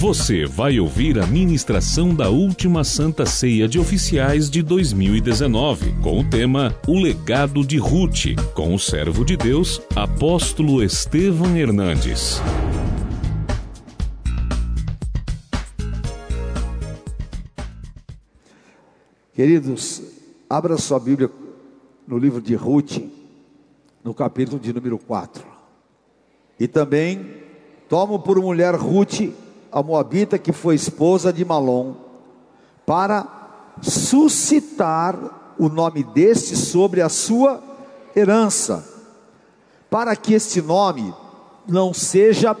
Você vai ouvir a ministração da última Santa Ceia de Oficiais de 2019, com o tema O Legado de Ruth, com o servo de Deus, apóstolo Estevam Hernandes. Queridos, abra sua Bíblia no livro de Ruth, no capítulo de número 4. E também tomo por mulher Ruth, a Moabita, que foi esposa de Malom, para suscitar o nome deste sobre a sua herança, para que este nome não seja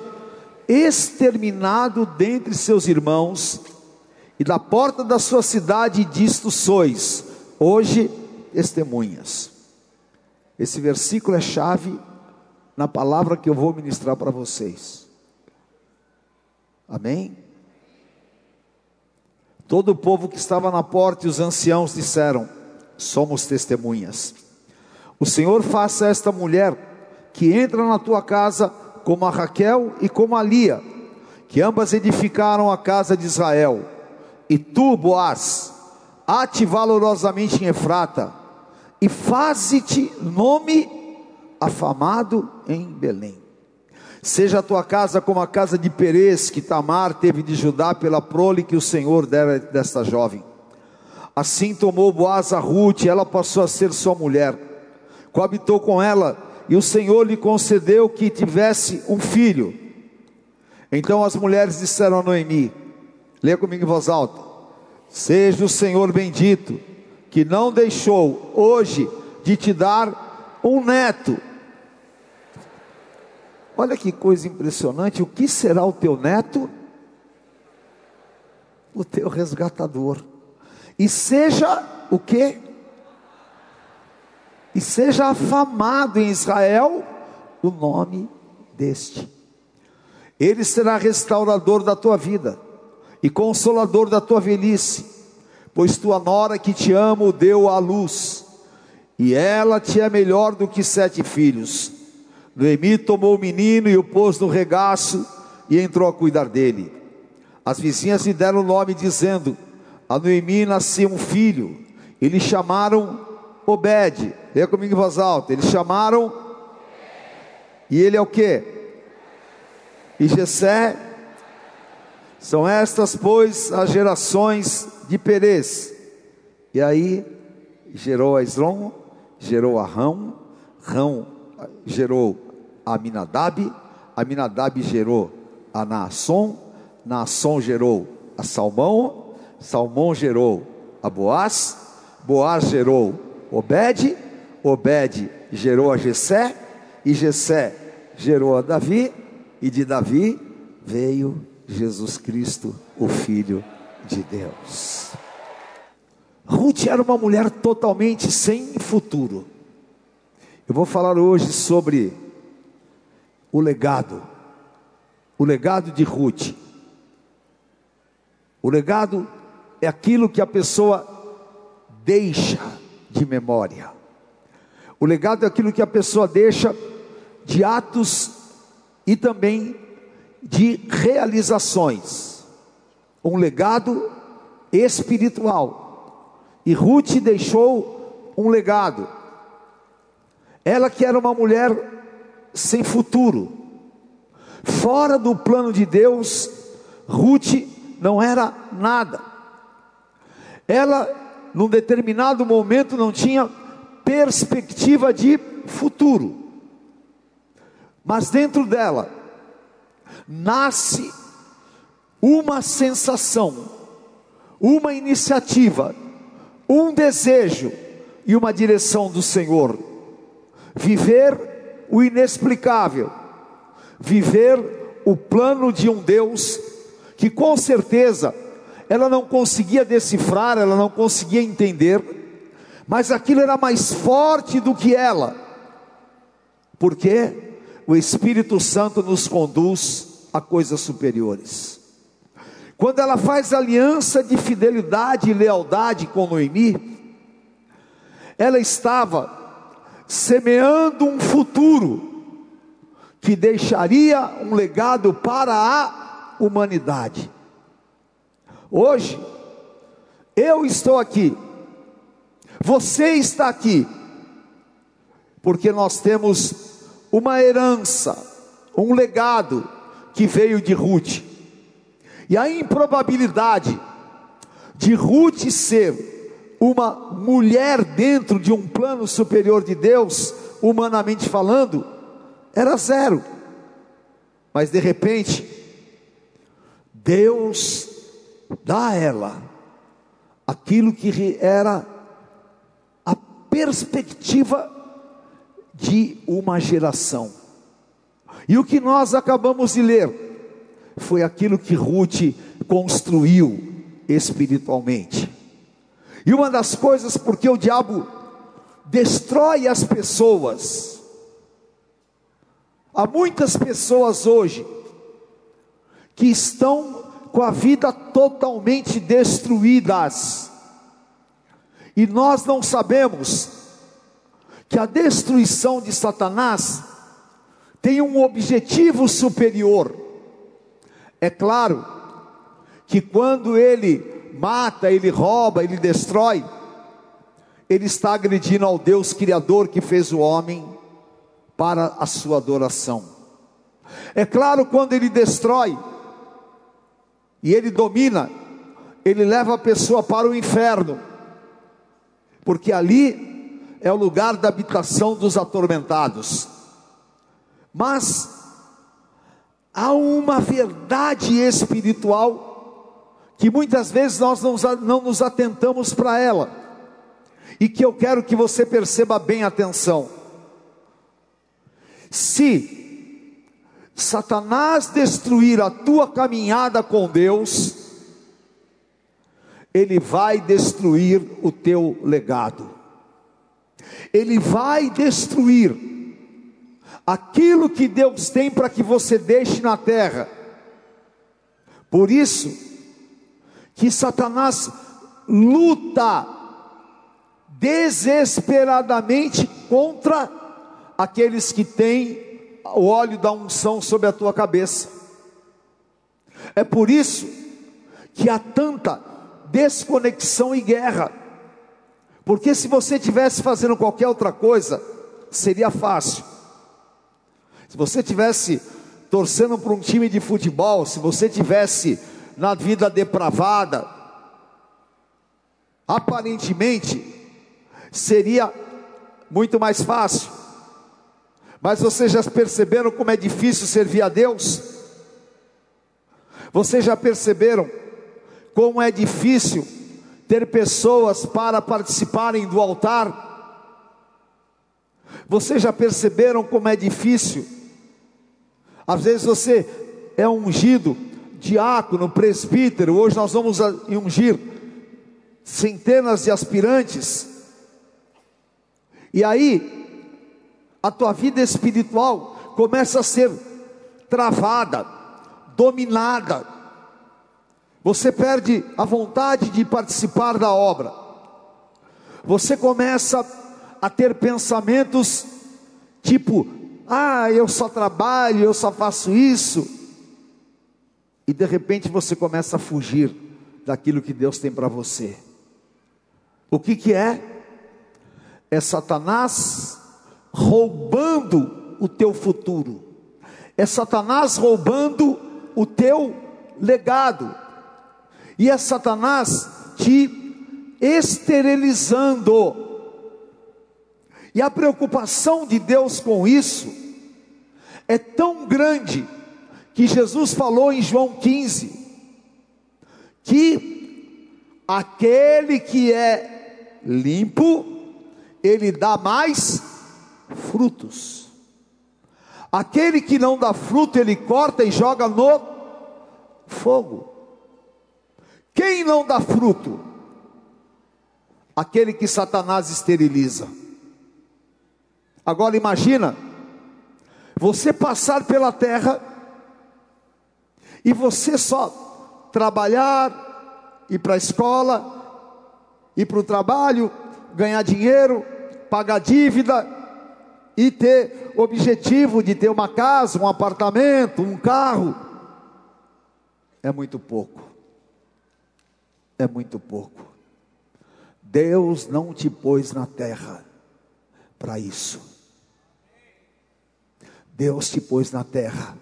exterminado dentre seus irmãos, e da porta da sua cidade disto sois, hoje testemunhas. Esse versículo é chave na palavra que eu vou ministrar para vocês. Amém? Todo o povo que estava na porta e os anciãos disseram: Somos testemunhas. O Senhor faça esta mulher que entra na tua casa como a Raquel e como a Lia, que ambas edificaram a casa de Israel. E tu, Boaz, ate valorosamente em Efrata, e faze-te nome afamado em Belém. Seja a tua casa como a casa de Perez, que Tamar teve de Judá pela prole que o Senhor dera desta jovem. Assim tomou Boaz a Ruth, e ela passou a ser sua mulher. Coabitou com ela, e o Senhor lhe concedeu que tivesse um filho. Então as mulheres disseram a Noemi: Leia comigo em voz alta. Seja o Senhor bendito, que não deixou hoje de te dar um neto. Olha que coisa impressionante, o que será o teu neto? O teu resgatador. E seja o quê? E seja afamado em Israel o nome deste. Ele será restaurador da tua vida e consolador da tua velhice, pois tua nora que te amo deu à luz, e ela te é melhor do que sete filhos. Noemi tomou o menino e o pôs no regaço e entrou a cuidar dele. As vizinhas lhe deram o nome, dizendo: A Noemi nasceu um filho, e lhe chamaram Obed. Leia comigo em voz alta. Eles chamaram, e ele é o que? E Jessé são estas, pois, as gerações de Perez. E aí gerou a Esrom, gerou a Rão, Rão gerou Aminadab, Aminadab gerou a Naasson, Naasson gerou a Salmão, Salmão gerou a Boaz, Boaz gerou Obed, Obed gerou a Jessé, e Jessé gerou a Davi, e de Davi veio Jesus Cristo, o Filho de Deus. Ruth era uma mulher totalmente sem futuro. Eu vou falar hoje sobre o legado, o legado de Ruth. O legado é aquilo que a pessoa deixa de memória. O legado é aquilo que a pessoa deixa de atos e também de realizações, um legado espiritual. E Ruth deixou um legado. Ela que era uma mulher sem futuro, fora do plano de Deus, Ruth não era nada. Ela, num determinado momento, não tinha perspectiva de futuro. Mas dentro dela, nasce uma sensação, uma iniciativa, um desejo e uma direção do Senhor. Viver o inexplicável, viver o plano de um Deus que com certeza ela não conseguia decifrar, ela não conseguia entender, mas aquilo era mais forte do que ela, porque o Espírito Santo nos conduz a coisas superiores. Quando ela faz aliança de fidelidade e lealdade com Noemi, ela estava semeando um futuro que deixaria um legado para a humanidade. Hoje, eu estou aqui, você está aqui, porque nós temos uma herança, um legado que veio de Ruth. E a improbabilidade de Ruth ser uma mulher dentro de um plano superior de Deus, humanamente falando, era zero. Mas de repente, Deus dá a ela aquilo que era a perspectiva de uma geração. E o que nós acabamos de ler foi aquilo que Ruth construiu espiritualmente. E uma das coisas porque o diabo destrói as pessoas. Há muitas pessoas hoje que estão com a vida totalmente destruídas. E nós não sabemos que a destruição de Satanás tem um objetivo superior. É claro que quando ele mata, ele rouba, ele destrói, ele está agredindo ao Deus Criador que fez o homem para a sua adoração. É claro, quando ele destrói e ele domina, ele leva a pessoa para o inferno, porque ali é o lugar da habitação dos atormentados. Mas há uma verdade espiritual que muitas vezes nós não, nos atentamos para ela, e que eu quero que você perceba bem atenção. Se Satanás destruir a tua caminhada com Deus, ele vai destruir o teu legado, ele vai destruir aquilo que Deus tem para que você deixe na terra. Por isso que Satanás luta desesperadamente contra aqueles que têm o óleo da unção sobre a tua cabeça. É por isso que há tanta desconexão e guerra. Porque se você tivesse fazendo qualquer outra coisa, seria fácil. Se você tivesse torcendo para um time de futebol, se você tivesse na vida depravada, aparentemente seria muito mais fácil. Mas vocês já perceberam como é difícil servir a Deus? Vocês já perceberam como é difícil ter pessoas para participarem do altar? Vocês já perceberam como é difícil às vezes você é ungido diácono, presbítero, hoje nós vamos ungir centenas de aspirantes. E aí, a tua vida espiritual começa a ser travada, dominada. Você perde a vontade de participar da obra. Você começa a ter pensamentos tipo: ah, eu só trabalho, eu só faço isso. E de repente você começa a fugir daquilo que Deus tem para você. O que que é? É Satanás roubando o teu futuro. É Satanás roubando o teu legado. E é Satanás te esterilizando. E a preocupação de Deus com isso é tão grande que Jesus falou em João 15 que aquele que é limpo, ele dá mais frutos. Aquele que não dá fruto, ele corta e joga no fogo. Quem não dá fruto? Aquele que Satanás esteriliza. Agora imagina você passar pela terra e você só trabalhar, ir para a escola, ir para o trabalho, ganhar dinheiro, pagar dívida e ter objetivo de ter uma casa, um apartamento, um carro. é muito pouco. É muito pouco. Deus não te pôs na terra para isso. Deus te pôs na terra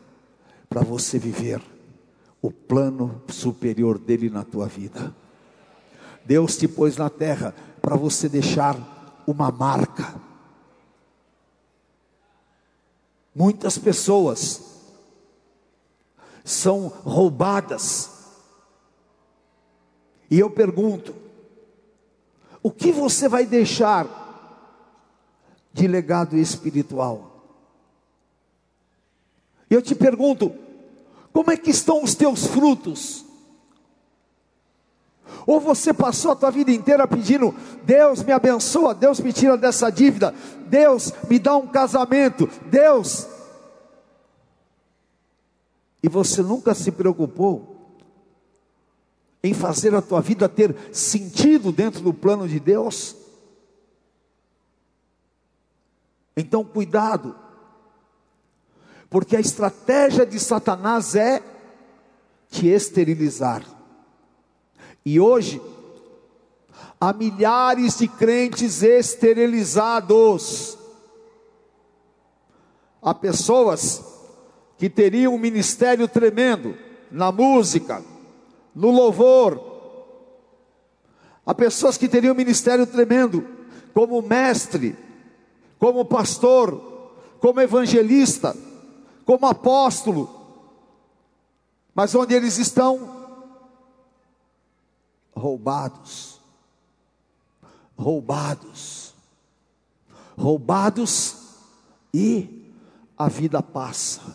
para você viver o plano superior dele na tua vida. Deus te pôs na terra para você deixar uma marca. Muitas pessoas são roubadas. E eu pergunto: o que você vai deixar de legado espiritual? Eu te pergunto: como é que estão os teus frutos? Ou você passou a tua vida inteira pedindo: Deus me abençoa, Deus me tira dessa dívida, Deus me dá um casamento, Deus. E você nunca se preocupou em fazer a tua vida ter sentido dentro do plano de Deus? Então, cuidado porque a estratégia de Satanás é te esterilizar. E hoje, há milhares de crentes esterilizados. Há pessoas que teriam um ministério tremendo na música, no louvor. Há pessoas que teriam um ministério tremendo como mestre, como pastor, como evangelista como apóstolo, mas onde eles estão? Roubados, roubados, roubados e a vida passa.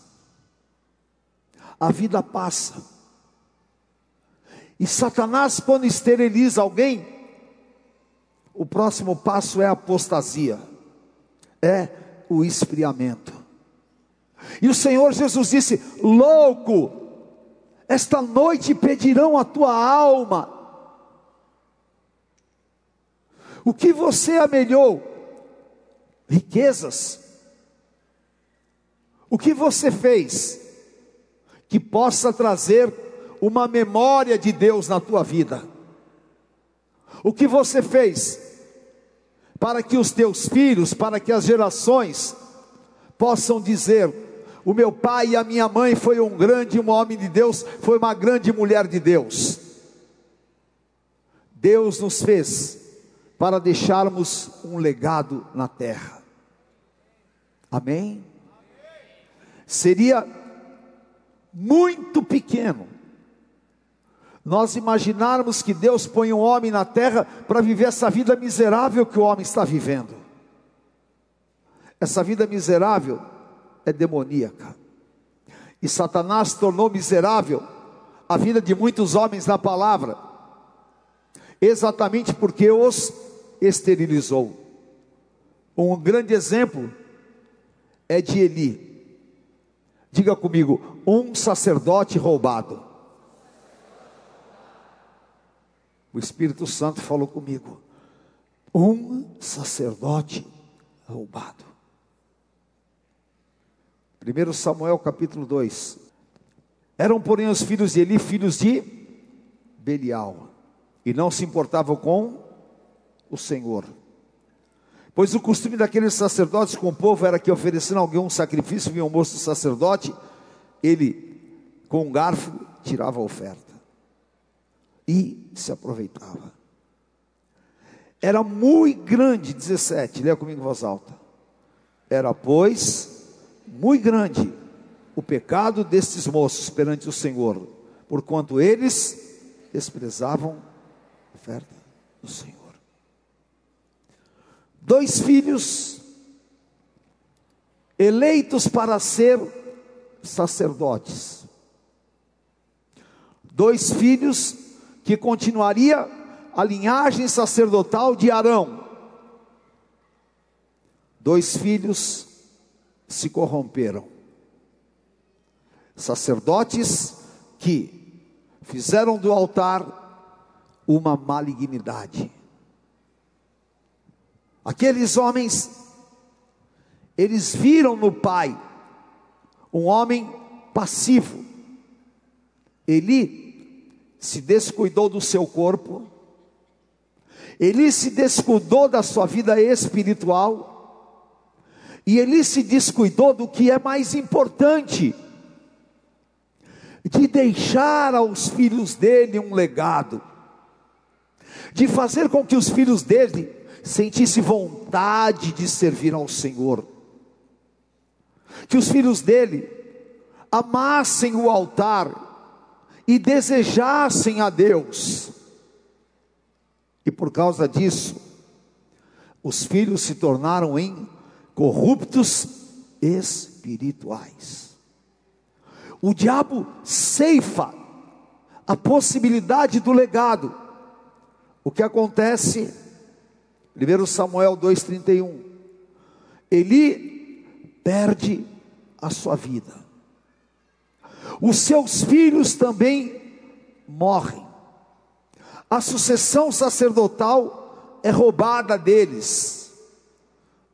A vida passa. E Satanás, quando esteriliza alguém, o próximo passo é a apostasia, é o esfriamento. E o Senhor Jesus disse: Louco, esta noite pedirão a tua alma. O que você amelhou? Riquezas. O que você fez que possa trazer uma memória de Deus na tua vida? O que você fez para que os teus filhos, para que as gerações possam dizer: o meu pai e a minha mãe foi um grande um homem de Deus, foi uma grande mulher de Deus. Deus nos fez para deixarmos um legado na terra. Amém? Seria muito pequeno nós imaginarmos que Deus põe um homem na terra para viver essa vida miserável que o homem está vivendo. Essa vida miserável é demoníaca. E Satanás tornou miserável a vida de muitos homens na palavra, exatamente porque os esterilizou. Um grande exemplo é de Eli. Diga comigo, um sacerdote roubado. O Espírito Santo falou comigo. Um sacerdote roubado. 1 Samuel capítulo 2. Eram, porém, os filhos de Eli filhos de Belial, e não se importavam com o Senhor. Pois o costume daqueles sacerdotes com o povo era que, oferecendo alguém um sacrifício, vinha o moço sacerdote, ele, com um garfo, tirava a oferta e se aproveitava. Era muito grande, 17, leia comigo em voz alta. Era, pois, muito grande o pecado destes moços perante o Senhor, porquanto eles desprezavam a oferta do Senhor. Dois filhos eleitos para ser sacerdotes. Dois filhos que continuaria a linhagem sacerdotal de Arão. Dois filhos se corromperam. Sacerdotes que fizeram do altar uma malignidade. Aqueles homens, eles viram no pai um homem passivo, Eli se descuidou do seu corpo, Eli se descuidou da sua vida espiritual, e Eli se descuidou do que é mais importante, de deixar aos filhos dele um legado, de fazer com que os filhos dele sentissem vontade de servir ao Senhor, que os filhos dele amassem o altar e desejassem a Deus. E por causa disso, os filhos se tornaram em corruptos espirituais. O diabo ceifa a possibilidade do legado. O que acontece? 1 Samuel 2,31. Ele perde a sua vida. Os seus filhos também morrem. A sucessão sacerdotal é roubada deles.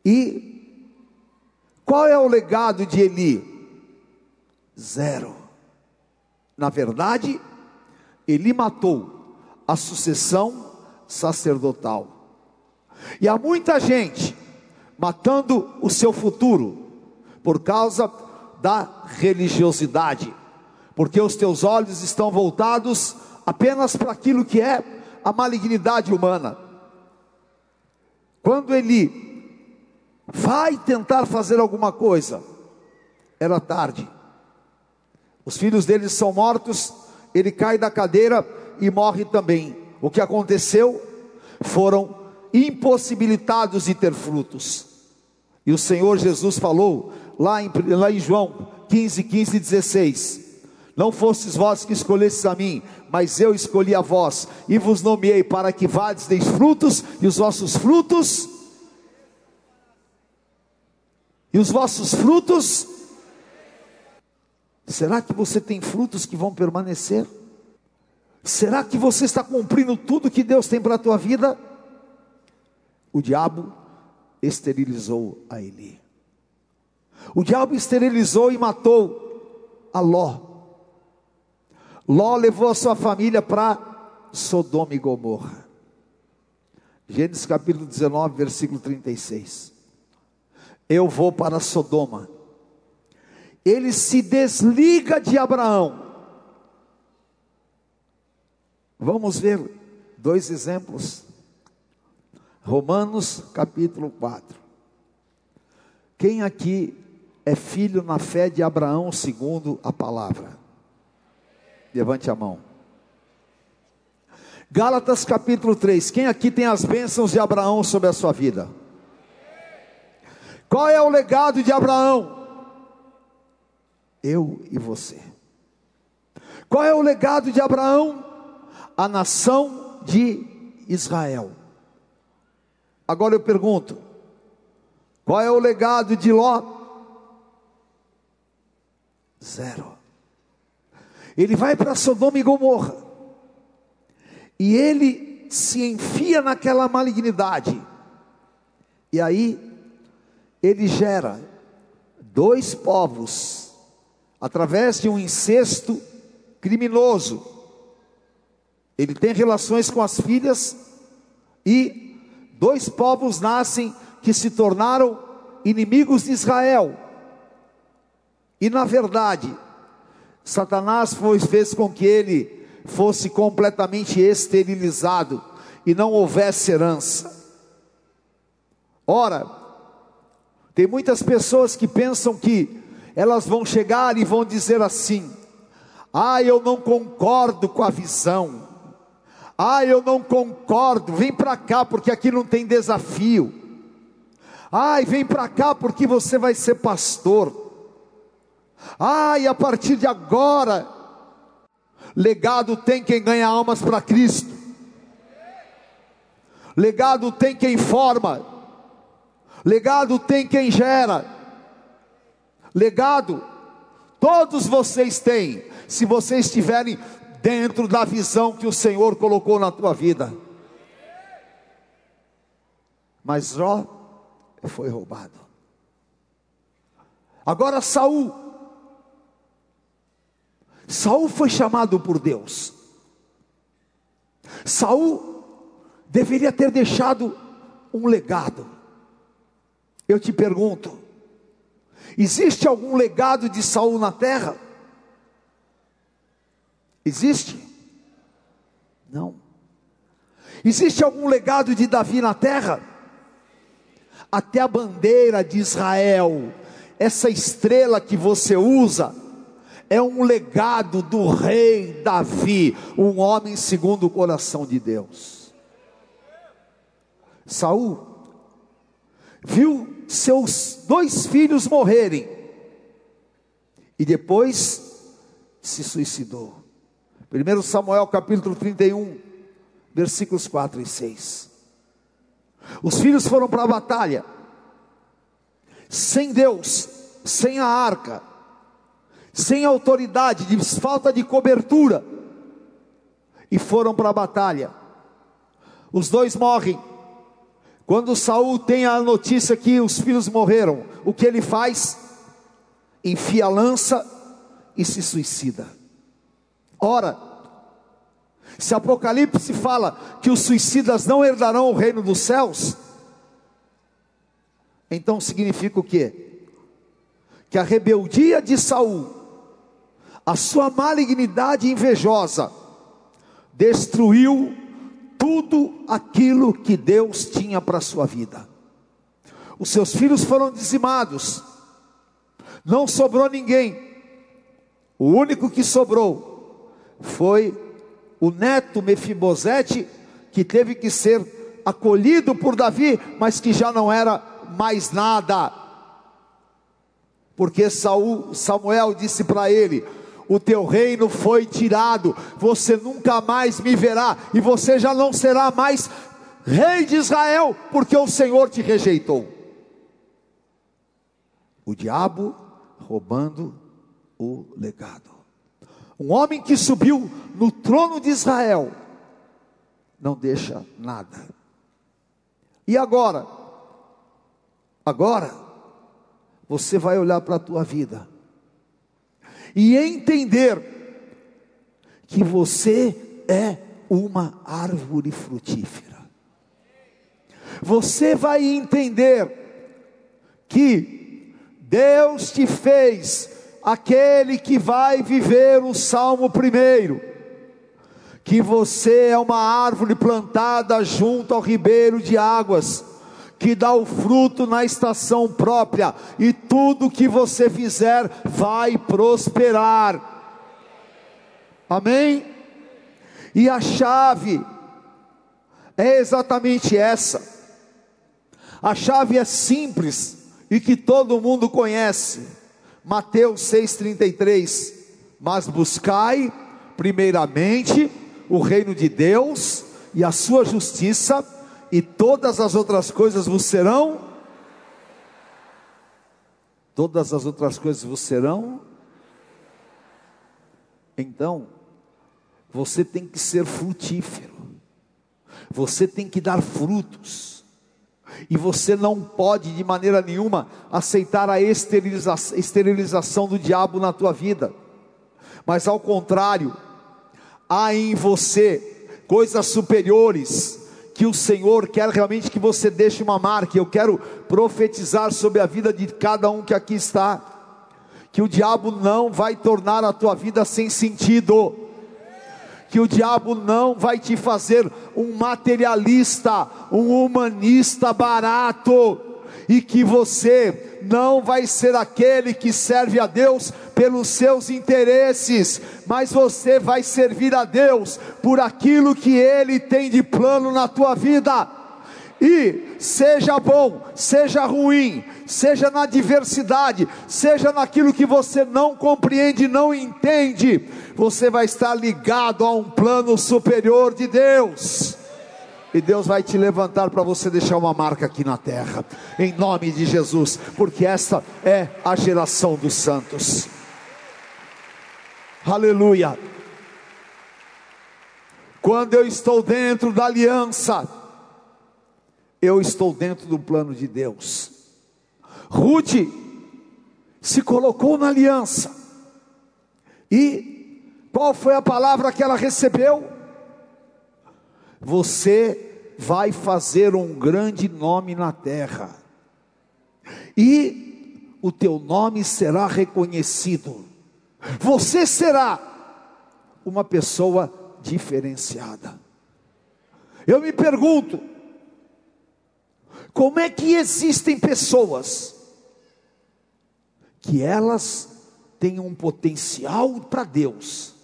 E qual é o legado de Eli? Zero. Na verdade, Eli matou a sucessão sacerdotal. E há muita gente matando o seu futuro por causa da religiosidade, porque os teus olhos estão voltados apenas para aquilo que é a malignidade humana. Quando ele vai tentar fazer alguma coisa, era tarde. Os filhos dele são mortos, ele cai da cadeira e morre também. O que aconteceu? Foram impossibilitados de ter frutos. E o Senhor Jesus falou lá em, lá em João 15, 15 e 16: Não fostes vós que escolhestes a mim, mas eu escolhi a vós, e vos nomeei para que vades deis frutos, e os vossos frutos, e os vossos frutos, será que você tem frutos que vão permanecer? Será que você está cumprindo tudo que Deus tem para a tua vida? O diabo esterilizou a Eli. O diabo esterilizou e matou a Ló. Ló levou a sua família para Sodoma e Gomorra. Gênesis capítulo 19, versículo 36. Eu vou para Sodoma. Ele se desliga de Abraão. Vamos ver dois exemplos. Romanos capítulo 4. Quem aqui é filho na fé de Abraão segundo a palavra? Levante a mão. Gálatas capítulo 3. Quem aqui tem as bênçãos de Abraão sobre a sua vida? Qual é o legado de Abraão? Eu e você. Qual é o legado de Abraão? A nação de Israel. Agora eu pergunto: qual é o legado de Ló? Zero. Ele vai para Sodoma e Gomorra, e ele se enfia naquela malignidade, e aí ele gera dois povos, através de um incesto criminoso. Ele tem relações com as filhas e dois povos nascem que se tornaram inimigos de Israel. E na verdade, Satanás foi, fez com que ele fosse completamente esterilizado e não houvesse herança. Ora, tem muitas pessoas que pensam que elas vão chegar e vão dizer assim: ah, eu não concordo com a visão, ah, eu não concordo, vem para cá porque aqui não tem desafio. Ai, vem para cá porque você vai ser pastor. Ai, a partir de agora, legado tem quem ganha almas para Cristo. Legado tem quem forma. Legado tem quem gera. Legado, todos vocês têm, se vocês estiverem dentro da visão que o Senhor colocou na tua vida. Mas Jó foi roubado. Agora Saul. Saul foi chamado por Deus. Saul deveria ter deixado um legado. Eu te pergunto: existe algum legado de Saul na terra? Existe? Não. Existe algum legado de Davi na terra? Até a bandeira de Israel, essa estrela que você usa, é um legado do rei Davi, um homem segundo o coração de Deus. Saul viu seus dois filhos morrerem e depois se suicidou. 1 Samuel capítulo 31, versículos 4 e 6. Os filhos foram para a batalha, sem Deus, sem a arca, sem autoridade, de falta de cobertura, e foram para a batalha. Os dois morrem. Quando Saul tem a notícia que os filhos morreram, o que ele faz? Enfia a lança e se suicida. Ora, se Apocalipse fala que os suicidas não herdarão o reino dos céus, então significa o quê? Que a rebeldia de Saul, a sua malignidade invejosa, destruiu tudo aquilo que Deus tinha para a sua vida. Os seus filhos foram dizimados, não sobrou ninguém, o único que sobrou foi o neto Mefibosete, que teve que ser acolhido por Davi, mas que já não era mais nada. Porque Saul, Samuel disse para ele: o teu reino foi tirado, você nunca mais me verá, e você já não será mais rei de Israel, porque o Senhor te rejeitou. O diabo roubando o legado. Um homem que subiu no trono de Israel não deixa nada. E agora? Agora você vai olhar para a tua vida e entender que você é uma árvore frutífera. Você vai entender que Deus te fez aquele que vai viver o salmo primeiro, que você é uma árvore plantada junto ao ribeiro de águas, que dá o fruto na estação própria, e tudo que você fizer vai prosperar. Amém? E a chave é exatamente essa. A chave é simples e que todo mundo conhece Mateus 6,33: Mas buscai, primeiramente, o reino de Deus e a sua justiça, e todas as outras coisas vos serão. Todas as outras coisas vos serão. Então, você tem que ser frutífero, você tem que dar frutos. E você não pode de maneira nenhuma aceitar a esteriliza esterilização do diabo na tua vida. Mas ao contrário, há em você coisas superiores que o Senhor quer realmente que você deixe uma marca. Eu quero profetizar sobre a vida de cada um que aqui está, que o diabo não vai tornar a tua vida sem sentido que o diabo não vai te fazer um materialista, um humanista barato, e que você não vai ser aquele que serve a Deus pelos seus interesses, mas você vai servir a Deus por aquilo que Ele tem de plano na tua vida. E seja bom, seja ruim, seja na diversidade, seja naquilo que você não compreende, não entende, você vai estar ligado a um plano superior de Deus. E Deus vai te levantar para você deixar uma marca aqui na terra, em nome de Jesus, porque essa é a geração dos santos. Aleluia. Quando eu estou dentro da aliança, eu estou dentro do plano de Deus. Ruth se colocou na aliança, e qual foi a palavra que ela recebeu? Você vai fazer um grande nome na terra, e o teu nome será reconhecido. Você será uma pessoa diferenciada. Eu me pergunto, como é que existem pessoas que elas têm um potencial para Deus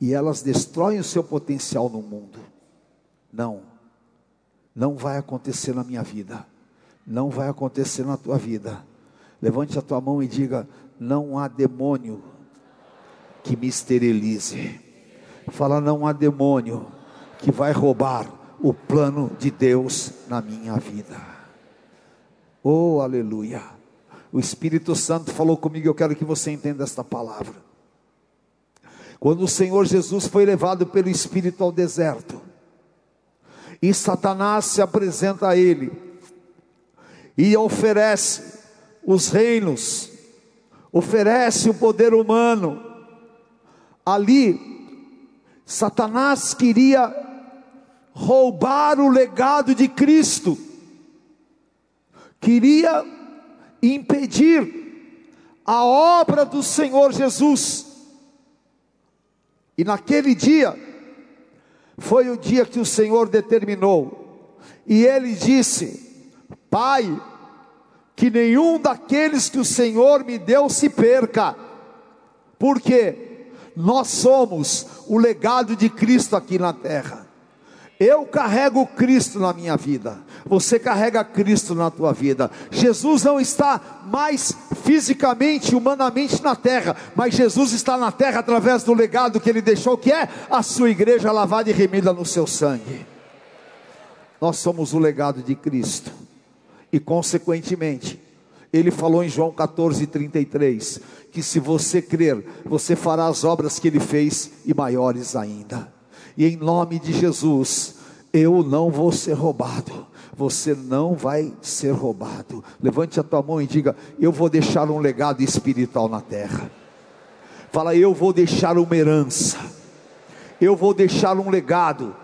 e elas destroem o seu potencial no mundo? Não, não vai acontecer na minha vida, não vai acontecer na tua vida. Levante a tua mão e diga: não há demônio que me esterilize. Fala, não há demônio que vai roubar o plano de Deus na minha vida. Oh, aleluia. O Espírito Santo falou comigo, eu quero que você entenda esta palavra. Quando o Senhor Jesus foi levado pelo Espírito ao deserto, e Satanás se apresenta a ele, e oferece os reinos, oferece o poder humano, ali, Satanás queria roubar o legado de Cristo, queria impedir a obra do Senhor Jesus. E naquele dia, foi o dia que o Senhor determinou, e ele disse: Pai, que nenhum daqueles que o Senhor me deu se perca, porque nós somos o legado de Cristo aqui na terra. Eu carrego Cristo na minha vida. Você carrega Cristo na tua vida. Jesus não está mais fisicamente, humanamente na terra, mas Jesus está na terra através do legado que ele deixou, que é a sua igreja lavada e remida no seu sangue. Nós somos o legado de Cristo. E consequentemente, ele falou em João 14:33 que se você crer, você fará as obras que ele fez e maiores ainda e em nome de Jesus, eu não vou ser roubado. Você não vai ser roubado. Levante a tua mão e diga: Eu vou deixar um legado espiritual na terra. Fala, eu vou deixar uma herança. Eu vou deixar um legado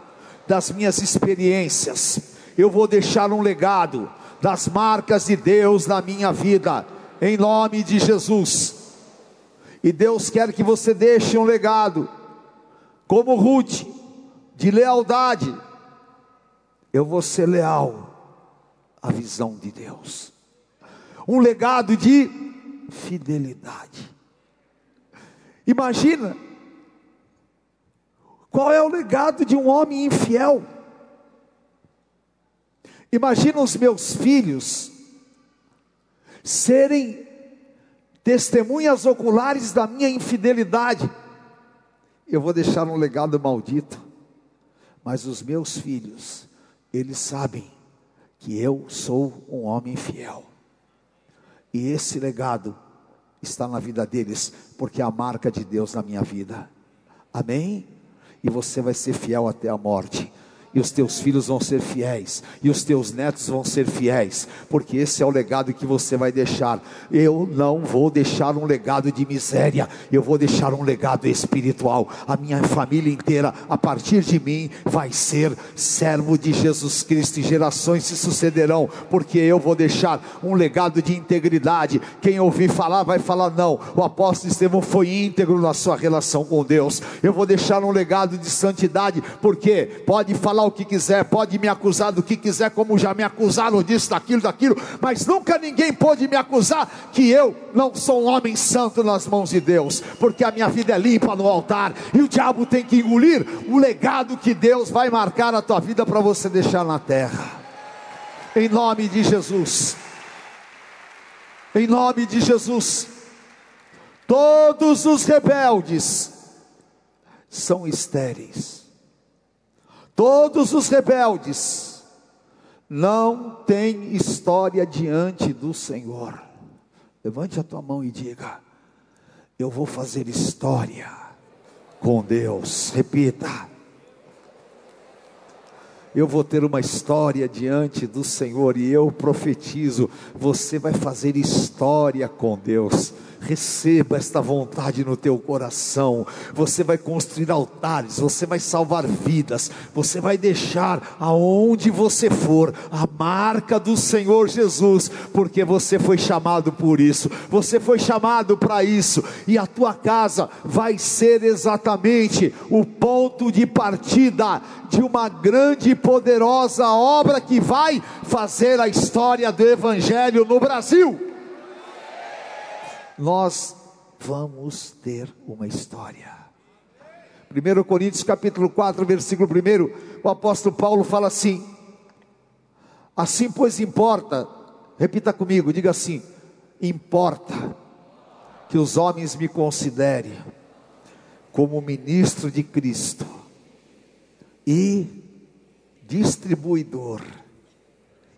das minhas experiências. Eu vou deixar um legado das marcas de Deus na minha vida. Em nome de Jesus. E Deus quer que você deixe um legado. Como Ruth, de lealdade, eu vou ser leal à visão de Deus. Um legado de fidelidade. Imagina qual é o legado de um homem infiel. Imagina os meus filhos serem testemunhas oculares da minha infidelidade. Eu vou deixar um legado maldito. Mas os meus filhos, eles sabem que eu sou um homem fiel. E esse legado está na vida deles, porque é a marca de Deus na minha vida. Amém? E você vai ser fiel até a morte e os teus filhos vão ser fiéis, e os teus netos vão ser fiéis, porque esse é o legado que você vai deixar. Eu não vou deixar um legado de miséria, eu vou deixar um legado espiritual. A minha família inteira, a partir de mim, vai ser servo de Jesus Cristo, e gerações se sucederão, porque eu vou deixar um legado de integridade. Quem ouvir falar, vai falar: não, o apóstolo Estevão foi íntegro na sua relação com Deus. Eu vou deixar um legado de santidade, porque pode falar falar o que quiser, pode me acusar do que quiser, como já me acusaram disso, daquilo, daquilo, mas nunca ninguém pôde me acusar que eu não sou um homem santo nas mãos de Deus, porque a minha vida é limpa no altar, e o diabo tem que engolir o legado que Deus vai marcar a tua vida para você deixar na terra. Em nome de Jesus. Em nome de Jesus. Todos os rebeldes são estéreis Todos os rebeldes não têm história diante do Senhor. Levante a tua mão e diga: Eu vou fazer história com Deus. Repita. Eu vou ter uma história diante do Senhor e eu profetizo: você vai fazer história com Deus receba esta vontade no teu coração. Você vai construir altares, você vai salvar vidas, você vai deixar aonde você for a marca do Senhor Jesus, porque você foi chamado por isso, você foi chamado para isso, e a tua casa vai ser exatamente o ponto de partida de uma grande e poderosa obra que vai fazer a história do Evangelho no Brasil nós vamos ter uma história. 1 Coríntios capítulo 4, versículo 1, o apóstolo Paulo fala assim: Assim pois importa, repita comigo, diga assim: importa que os homens me considerem como ministro de Cristo e distribuidor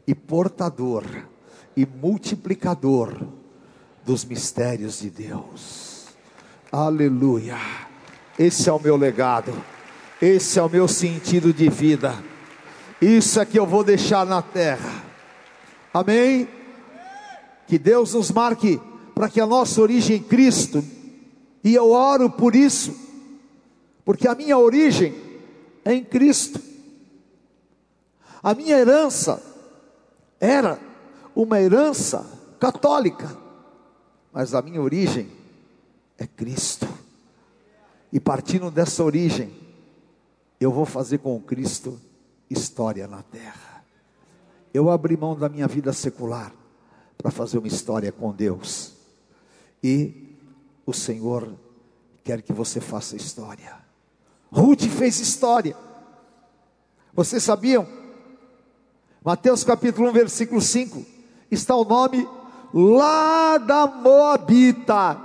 e portador e multiplicador dos mistérios de Deus. Aleluia. Esse é o meu legado. Esse é o meu sentido de vida. Isso é que eu vou deixar na terra. Amém? Que Deus nos marque para que a nossa origem em Cristo, e eu oro por isso, porque a minha origem é em Cristo. A minha herança era uma herança católica mas a minha origem é Cristo. E partindo dessa origem, eu vou fazer com Cristo história na terra. Eu abri mão da minha vida secular para fazer uma história com Deus. E o Senhor quer que você faça história. Ruth fez história. Vocês sabiam? Mateus capítulo 1, versículo 5, está o nome lá da Moabita,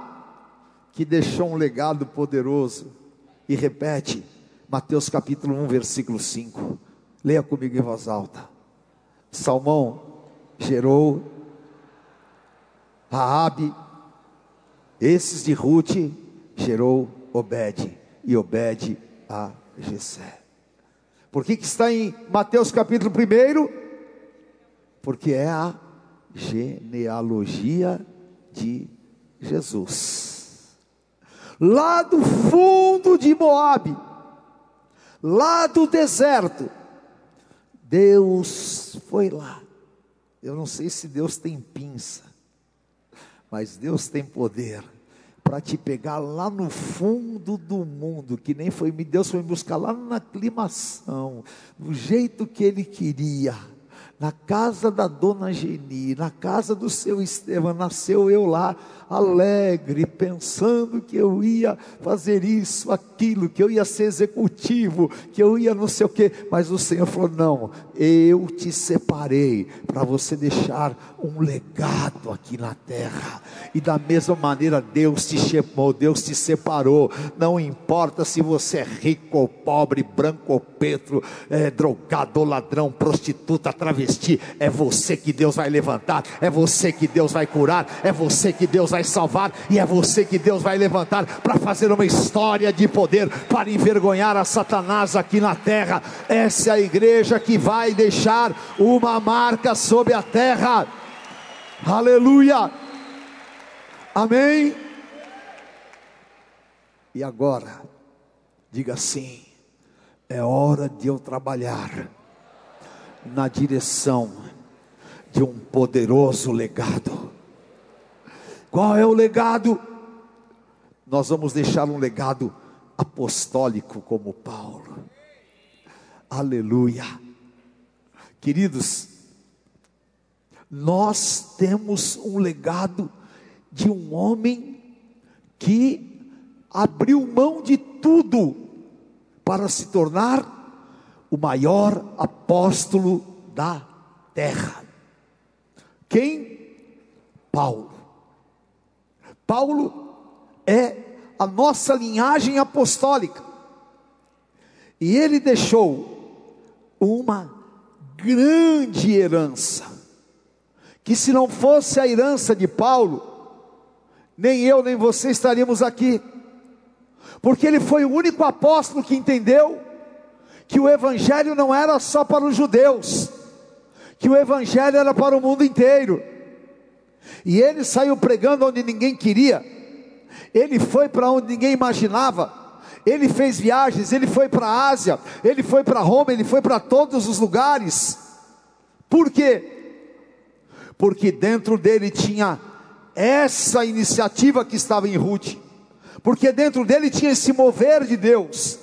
que deixou um legado poderoso. E repete, Mateus capítulo 1, versículo 5. Leia comigo em voz alta. Salmão gerou Raabe, esses de Ruth gerou Obed, e Obed a Jessé. Por que, que está em Mateus capítulo 1? Porque é a genealogia de Jesus. Lá do fundo de Moabe, lá do deserto, Deus foi lá. Eu não sei se Deus tem pinça, mas Deus tem poder para te pegar lá no fundo do mundo, que nem foi, Deus foi me buscar lá na aclimação, do jeito que Ele queria na casa da dona Geni, na casa do seu Estevam, nasceu eu lá, alegre, pensando que eu ia fazer isso, aquilo, que eu ia ser executivo, que eu ia não sei o quê, mas o Senhor falou: não, eu te separei para você deixar um legado aqui na terra, e da mesma maneira Deus te chamou, Deus te separou, não importa se você é rico ou pobre, branco ou preto, é, drogado ou ladrão, prostituta, travesti é você que Deus vai levantar, é você que Deus vai curar, é você que Deus vai salvar e é você que Deus vai levantar para fazer uma história de poder, para envergonhar a Satanás aqui na terra. Essa é a igreja que vai deixar uma marca sobre a terra. Aleluia. Amém. E agora, diga assim: é hora de eu trabalhar na direção de um poderoso legado. Qual é o legado? Nós vamos deixar um legado apostólico como Paulo. Aleluia. Queridos, nós temos um legado de um homem que abriu mão de tudo para se tornar o maior apóstolo da terra. Quem? Paulo. Paulo é a nossa linhagem apostólica. E ele deixou uma grande herança, que se não fosse a herança de Paulo, nem eu nem você estaríamos aqui, porque ele foi o único apóstolo que entendeu que o Evangelho não era só para os judeus, que o Evangelho era para o mundo inteiro, E ele saiu pregando onde ninguém queria. Ele foi para onde ninguém imaginava. Ele fez viagens, ele foi para a Ásia, ele foi para Roma, ele foi para todos os lugares. Por quê? Porque dentro dele tinha essa iniciativa que estava em Ruth. Porque dentro dele tinha esse mover de Deus.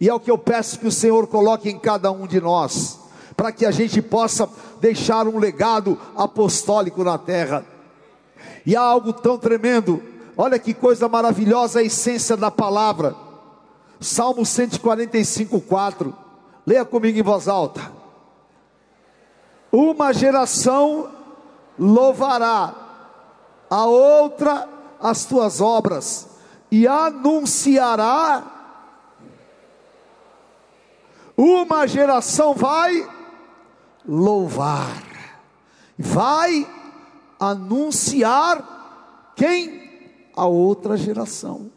E é o que eu peço que o Senhor coloque em cada um de nós, para que a gente possa deixar um legado apostólico na terra. E há algo tão tremendo, olha que coisa maravilhosa a essência da palavra. Salmo 145, 4. Leia comigo em voz alta. Uma geração louvará a outra as tuas obras e anunciará uma geração vai louvar, vai anunciar quem? A outra geração.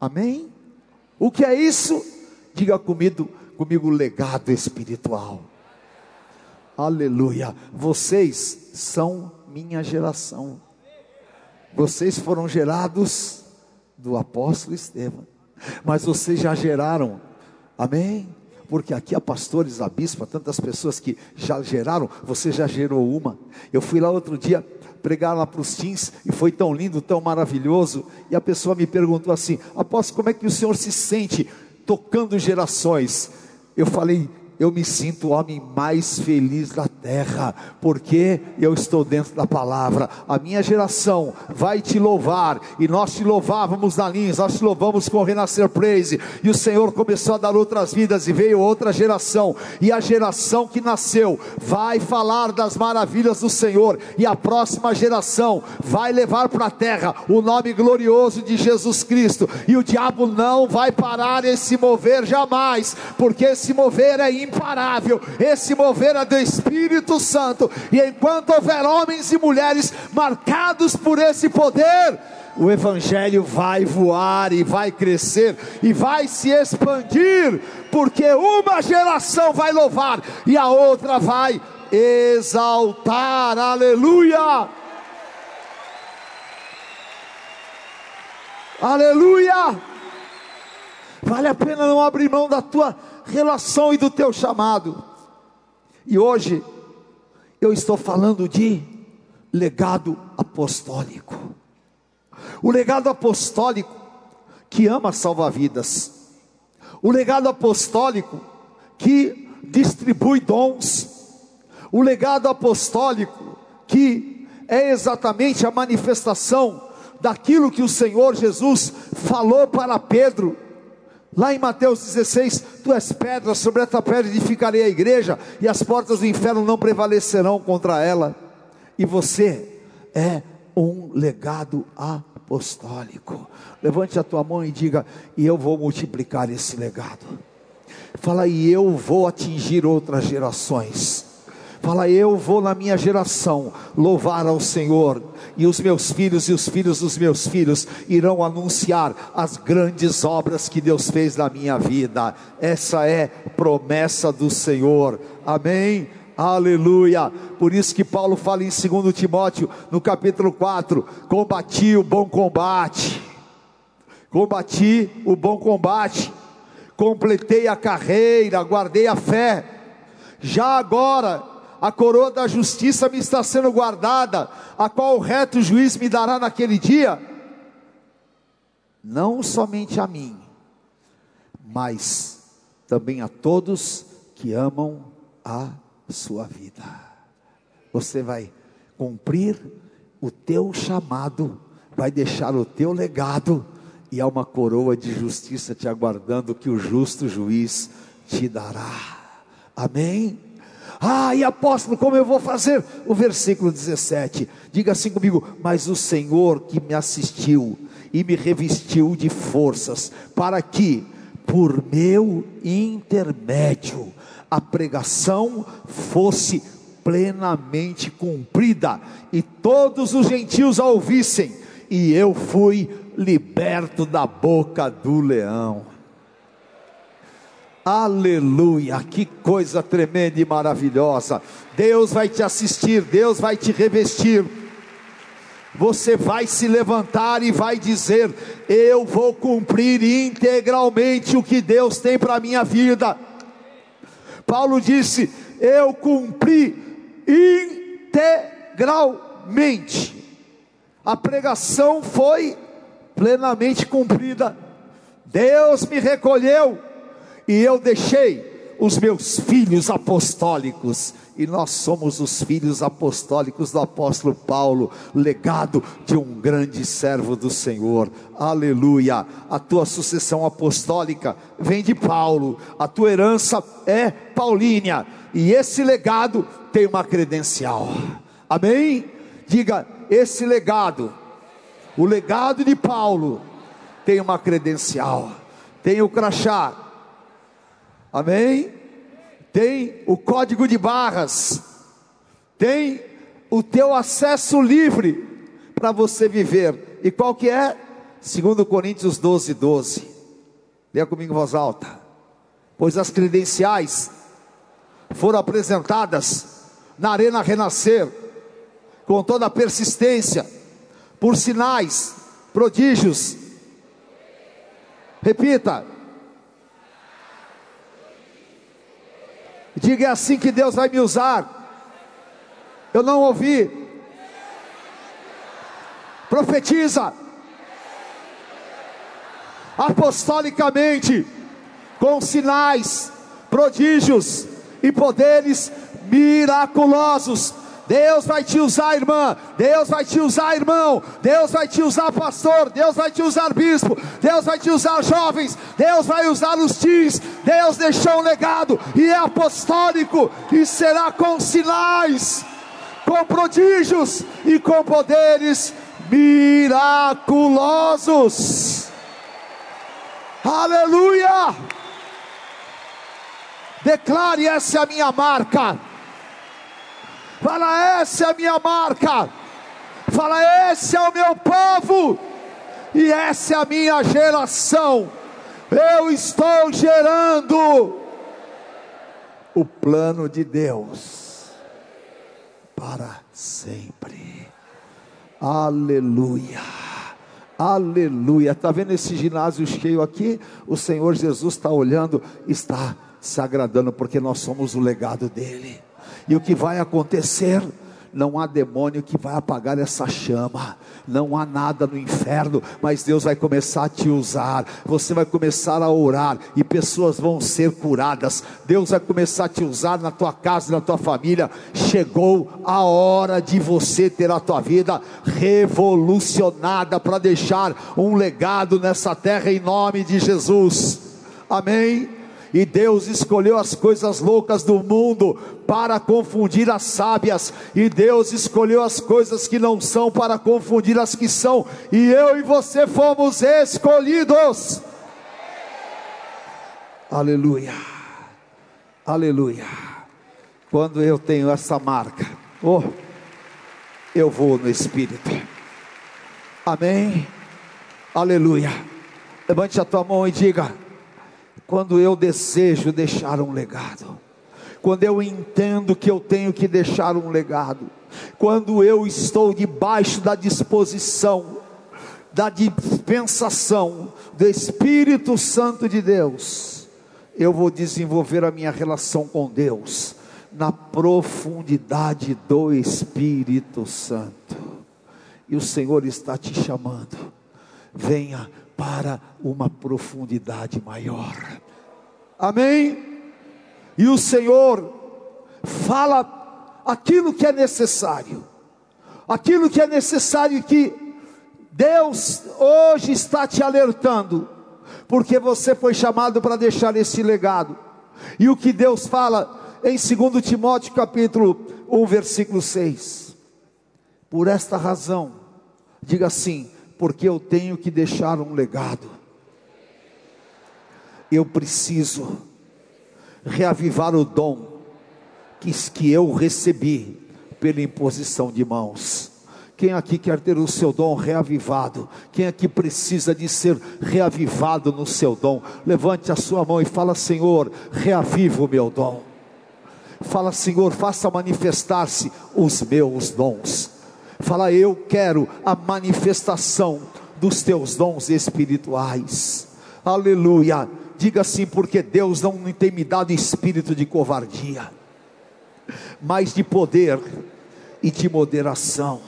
Amém? O que é isso? Diga comigo, comigo legado espiritual. Aleluia. Vocês são minha geração. Vocês foram gerados do apóstolo Estevão. Mas vocês já geraram. Amém? Porque aqui há pastores, há bispo, há tantas pessoas que já geraram, você já gerou uma. Eu fui lá outro dia pregar lá para os teens e foi tão lindo, tão maravilhoso. E a pessoa me perguntou assim: Apóstolo, como é que o senhor se sente tocando gerações? Eu falei: eu me sinto o homem mais feliz da terra, porque eu estou dentro da palavra. A minha geração vai te louvar, e nós te louvávamos na Lins, nós te louvamos com o Renascer Praise, e o Senhor começou a dar outras vidas, e veio outra geração, e a geração que nasceu vai falar das maravilhas do Senhor, e a próxima geração vai levar para a terra o nome glorioso de Jesus Cristo, e o diabo não vai parar esse mover jamais, porque esse mover é imparável, esse mover é do Espírito Santo, e enquanto houver homens e mulheres marcados por esse poder, o Evangelho vai voar e vai crescer e vai se expandir, porque uma geração vai louvar e a outra vai exaltar, aleluia! Aleluia! Vale a pena não abrir mão da tua relação e do teu chamado. E hoje eu estou falando de legado apostólico. O legado apostólico que ama salvar vidas. O legado apostólico que distribui dons. O legado apostólico que é exatamente a manifestação daquilo que o Senhor Jesus falou para Pedro Lá em Mateus 16, tu és pedra, sobre esta pedra edificarei a igreja, e as portas do inferno não prevalecerão contra ela. E você é um legado apostólico. Levante a tua mão e diga: e eu vou multiplicar esse legado. Fala, e eu vou atingir outras gerações. Fala, eu vou na minha geração louvar ao Senhor, e os meus filhos e os filhos dos meus filhos irão anunciar as grandes obras que Deus fez na minha vida. Essa é promessa do Senhor. Amém. Aleluia. Por isso que Paulo fala em 2 Timóteo, no capítulo 4: combati o bom combate. Combati o bom combate. Completei a carreira, guardei a fé. Já agora a coroa da justiça me está sendo guardada, a qual o reto juiz me dará naquele dia, não somente a mim, mas também a todos que amam a sua vida. Você vai cumprir o teu chamado, vai deixar o teu legado, e há uma coroa de justiça te aguardando que o justo juiz te dará. Amém? Ah, e apóstolo, como eu vou fazer? O versículo 17, diga assim comigo: Mas o Senhor que me assistiu e me revestiu de forças, para que, por meu intermédio, a pregação fosse plenamente cumprida e todos os gentios a ouvissem, e eu fui liberto da boca do leão. Aleluia, que coisa tremenda e maravilhosa. Deus vai te assistir, Deus vai te revestir. você vai se levantar e vai dizer: Eu vou cumprir integralmente o que Deus tem para a minha vida. Paulo disse: Eu cumpri integralmente. A pregação foi plenamente cumprida. Deus me recolheu e eu deixei os meus filhos apostólicos e nós somos os filhos apostólicos do apóstolo Paulo, legado de um grande servo do Senhor. Aleluia! A tua sucessão apostólica vem de Paulo, a tua herança é paulínia, e esse legado tem uma credencial. Amém? Diga, esse legado, o legado de Paulo, tem uma credencial, tem o crachá. Amém? tem o código de barras, tem o teu acesso livre para você viver. E qual que é? Segundo Coríntios 12, 12. Leia comigo em voz alta. Pois as credenciais foram apresentadas na arena renascer, com toda a persistência, por sinais, prodígios. Repita, Diga é assim que Deus vai me usar. Eu não ouvi. Profetiza. Apostolicamente, com sinais, prodígios e poderes miraculosos Deus vai te usar, irmã. Deus vai te usar, irmão. Deus vai te usar, pastor. Deus vai te usar, bispo. Deus vai te usar, jovens. Deus vai usar os teens. Deus deixou um legado e é apostólico e será com sinais, com prodígios e com poderes miraculosos. Aleluia! Declare essa é a minha marca. Fala, essa é a minha marca. Fala, esse é o meu povo. E essa é a minha geração. Eu estou gerando o plano de Deus para sempre. Aleluia. Aleluia. Está vendo esse ginásio cheio aqui? O Senhor Jesus está olhando, está se agradando, porque nós somos o legado dele. E o que vai acontecer? Não há demônio que vai apagar essa chama, não há nada no inferno, mas Deus vai começar a te usar. Você vai começar a orar e pessoas vão ser curadas. Deus vai começar a te usar na tua casa, na tua família. Chegou a hora de você ter a tua vida revolucionada para deixar um legado nessa terra em nome de Jesus. Amém e Deus escolheu as coisas loucas do mundo para confundir as sábias, e Deus escolheu as coisas que não são para confundir as que são, e eu e você fomos escolhidos. Aleluia, aleluia. Quando eu tenho essa marca, oh, eu vou no Espírito, amém, aleluia. Levante a tua mão e diga: quando eu desejo deixar um legado, quando eu entendo que eu tenho que deixar um legado, quando eu estou debaixo da disposição, da dispensação do Espírito Santo de Deus, eu vou desenvolver a minha relação com Deus na profundidade do Espírito Santo. E o Senhor está te chamando. Venha para uma profundidade maior. Amém? E o Senhor fala aquilo que é necessário, aquilo que é necessário que Deus hoje está te alertando, porque você foi chamado para deixar esse legado. E o que Deus fala em 2 Timóteo capítulo 1, versículo 6. Por esta razão, diga assim: porque eu tenho que deixar um legado. Eu preciso reavivar o dom que, que eu recebi pela imposição de mãos. Quem aqui quer ter o seu dom reavivado? Quem aqui precisa de ser reavivado no seu dom? Levante a sua mão e fala: Senhor, reaviva o meu dom. Fala, Senhor, faça manifestar-se os meus dons Fala, eu quero a manifestação dos teus dons espirituais. Aleluia. Diga assim, porque Deus não tem me dado espírito de covardia, mas de poder e de moderação.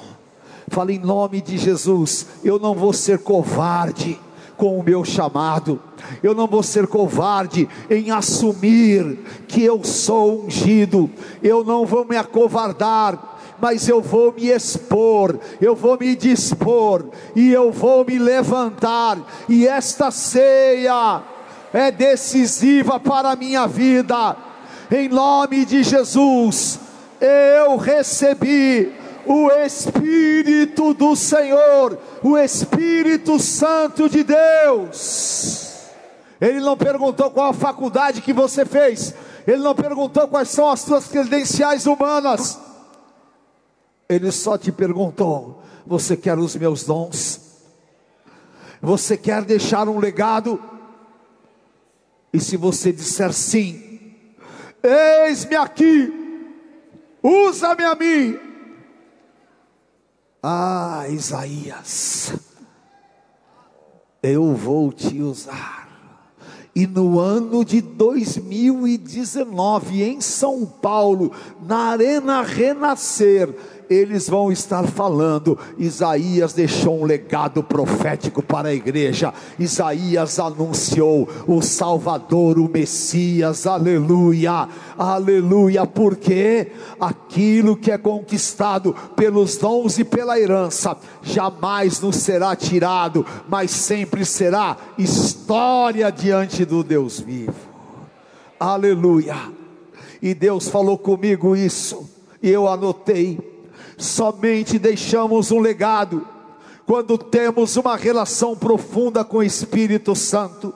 Fala em nome de Jesus, eu não vou ser covarde com o meu chamado. Eu não vou ser covarde em assumir que eu sou ungido. Eu não vou me acovardar, mas eu vou me expor, eu vou me dispor e eu vou me levantar. E esta ceia é decisiva para a minha vida. Em nome de Jesus, eu recebi o Espírito do Senhor, o Espírito Santo de Deus. Ele não perguntou qual a faculdade que você fez, ele não perguntou quais são as suas credenciais humanas, ele só te perguntou: você quer os meus dons? Você quer deixar um legado? E se você disser sim, eis-me aqui, usa-me a mim, ah, Isaías, eu vou te usar. E no ano de 2019, em São Paulo, na Arena Renascer, eles vão estar falando. Isaías deixou um legado profético para a igreja. Isaías anunciou o Salvador, o Messias, aleluia, aleluia, porque aquilo que é conquistado pelos dons e pela herança jamais nos será tirado, mas sempre será história diante do Deus vivo. Aleluia. E Deus falou comigo isso, e eu anotei Somente deixamos um legado quando temos uma relação profunda com o Espírito Santo.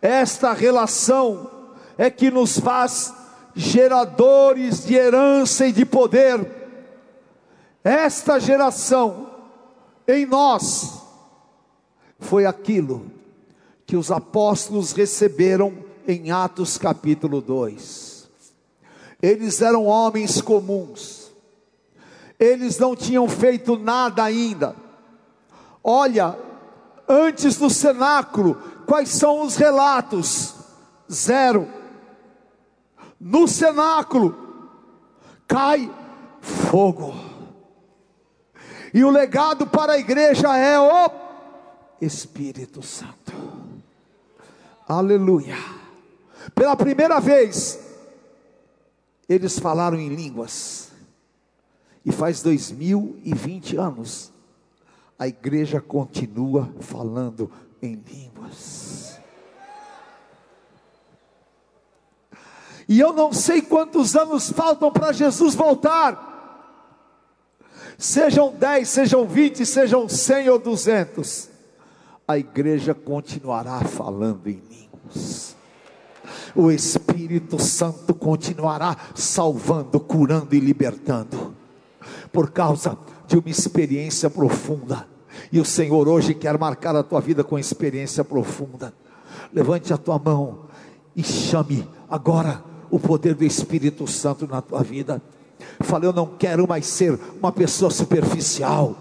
Esta relação é que nos faz geradores de herança e de poder. Esta geração em nós foi aquilo que os apóstolos receberam em Atos capítulo 2. Eles eram homens comuns eles não tinham feito nada ainda. Olha, antes do cenáculo, quais são os relatos? Zero. No cenáculo, cai fogo. E o legado para a igreja é o Espírito Santo. Aleluia. Pela primeira vez, eles falaram em línguas. E faz 2020 anos, a igreja continua falando em línguas. E eu não sei quantos anos faltam para Jesus voltar. Sejam 10, sejam 20, sejam 100 ou 200. A igreja continuará falando em línguas. O Espírito Santo continuará salvando, curando e libertando por causa de uma experiência profunda. E o Senhor hoje quer marcar a tua vida com experiência profunda. Levante a tua mão e chame agora o poder do Espírito Santo na tua vida. Fala, eu não quero mais ser uma pessoa superficial.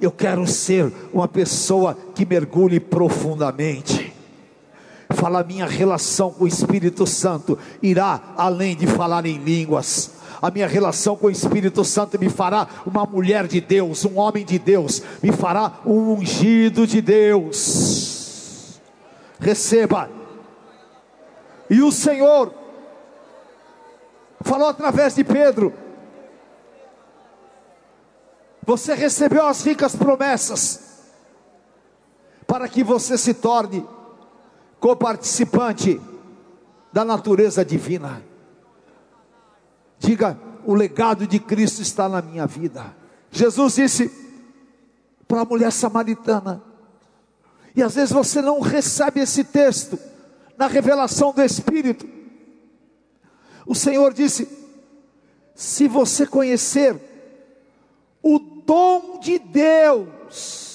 Eu quero ser uma pessoa que mergulhe profundamente. Fala, minha relação com o Espírito Santo irá além de falar em línguas a minha relação com o Espírito Santo me fará uma mulher de Deus, um homem de Deus, me fará um ungido de Deus. Receba. E o Senhor falou através de Pedro: Você recebeu as ricas promessas, para que você se torne coparticipante da natureza divina. Diga: o legado de Cristo está na minha vida. Jesus disse para a mulher samaritana, e às vezes você não recebe esse texto na revelação do Espírito. O Senhor disse: se você conhecer o dom de Deus,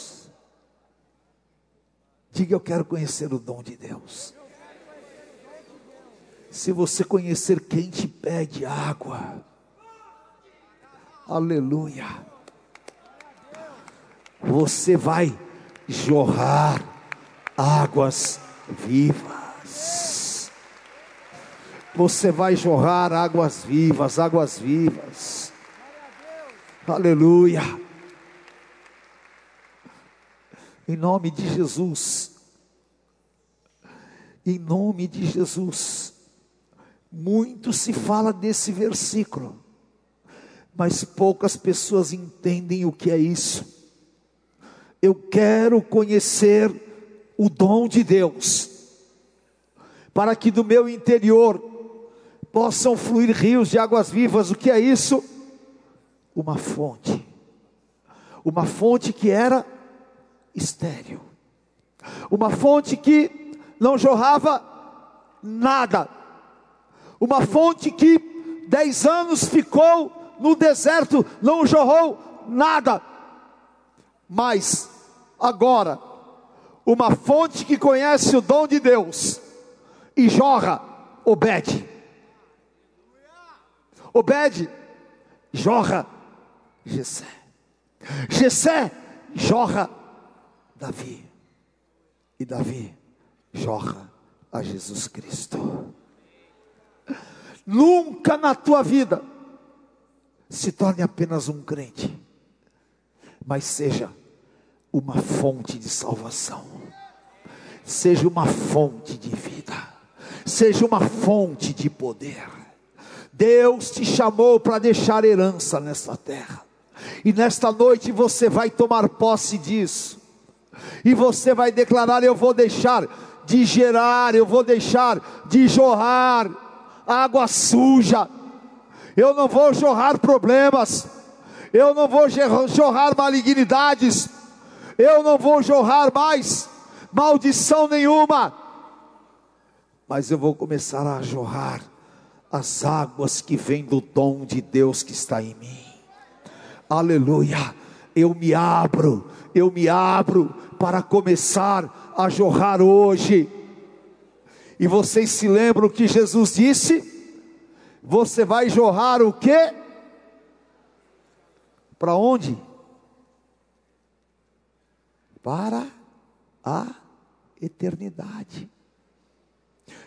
diga eu quero conhecer o dom de Deus. Se você conhecer quem te pede água, aleluia. você vai jorrar águas vivas. Você vai jorrar águas vivas, águas vivas. Aleluia. Em nome de Jesus. Em nome de Jesus. Muito se fala desse versículo, mas poucas pessoas entendem o que é isso. Eu quero conhecer o dom de Deus, para que do meu interior possam fluir rios de águas vivas. O que é isso? Uma fonte, uma fonte que era estéril, uma fonte que não jorrava nada uma fonte que dez anos ficou no deserto, não jorrou nada, mas agora, uma fonte que conhece o dom de Deus e jorra, Obed. Obed jorra Jessé. Jessé jorra Davi. E Davi jorra a Jesus Cristo. Nunca na tua vida se torne apenas um crente, mas seja uma fonte de salvação, seja uma fonte de vida, seja uma fonte de poder. Deus te chamou para deixar herança nesta terra, e nesta noite você vai tomar posse disso, e você vai declarar: Eu vou deixar de gerar, eu vou deixar de jorrar água suja, eu não vou jorrar problemas, eu não vou jorrar malignidades, eu não vou jorrar mais maldição nenhuma, mas eu vou começar a jorrar as águas que vêm do dom de Deus que está em mim. Aleluia. Eu me abro, eu me abro para começar a jorrar hoje e vocês se lembram que Jesus disse? Você vai jorrar o quê? Para onde? Para a eternidade.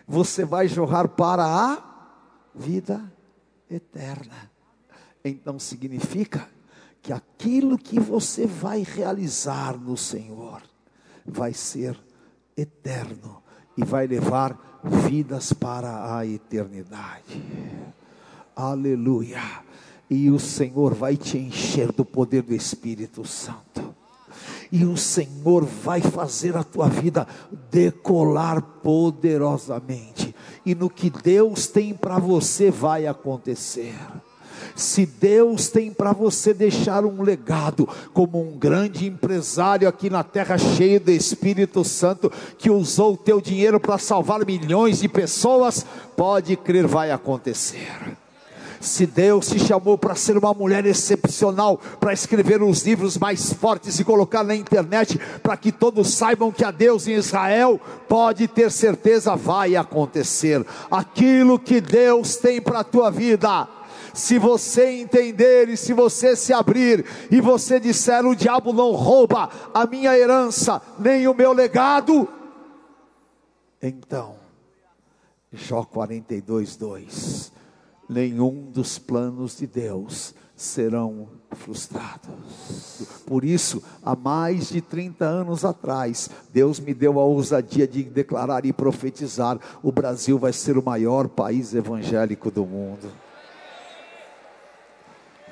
Você vai jorrar para a vida eterna. Então significa que aquilo que você vai realizar no Senhor vai ser eterno e vai levar vidas para a eternidade. Aleluia. E o Senhor vai te encher do poder do Espírito Santo. E o Senhor vai fazer a tua vida decolar poderosamente. E no que Deus tem para você vai acontecer. Se Deus tem para você deixar um legado como um grande empresário aqui na terra, cheio do Espírito Santo, que usou o teu dinheiro para salvar milhões de pessoas, pode crer, vai acontecer. Se Deus te chamou para ser uma mulher excepcional, para escrever os livros mais fortes e colocar na internet, para que todos saibam que há Deus em Israel, pode ter certeza, vai acontecer. Aquilo que Deus tem para a tua vida, se você entender e se você se abrir e você disser: o diabo não rouba a minha herança, nem o meu legado, então, Jó 42, 2: nenhum dos planos de Deus serão frustrados. Por isso, há mais de 30 anos atrás, Deus me deu a ousadia de declarar e profetizar: o Brasil vai ser o maior país evangélico do mundo.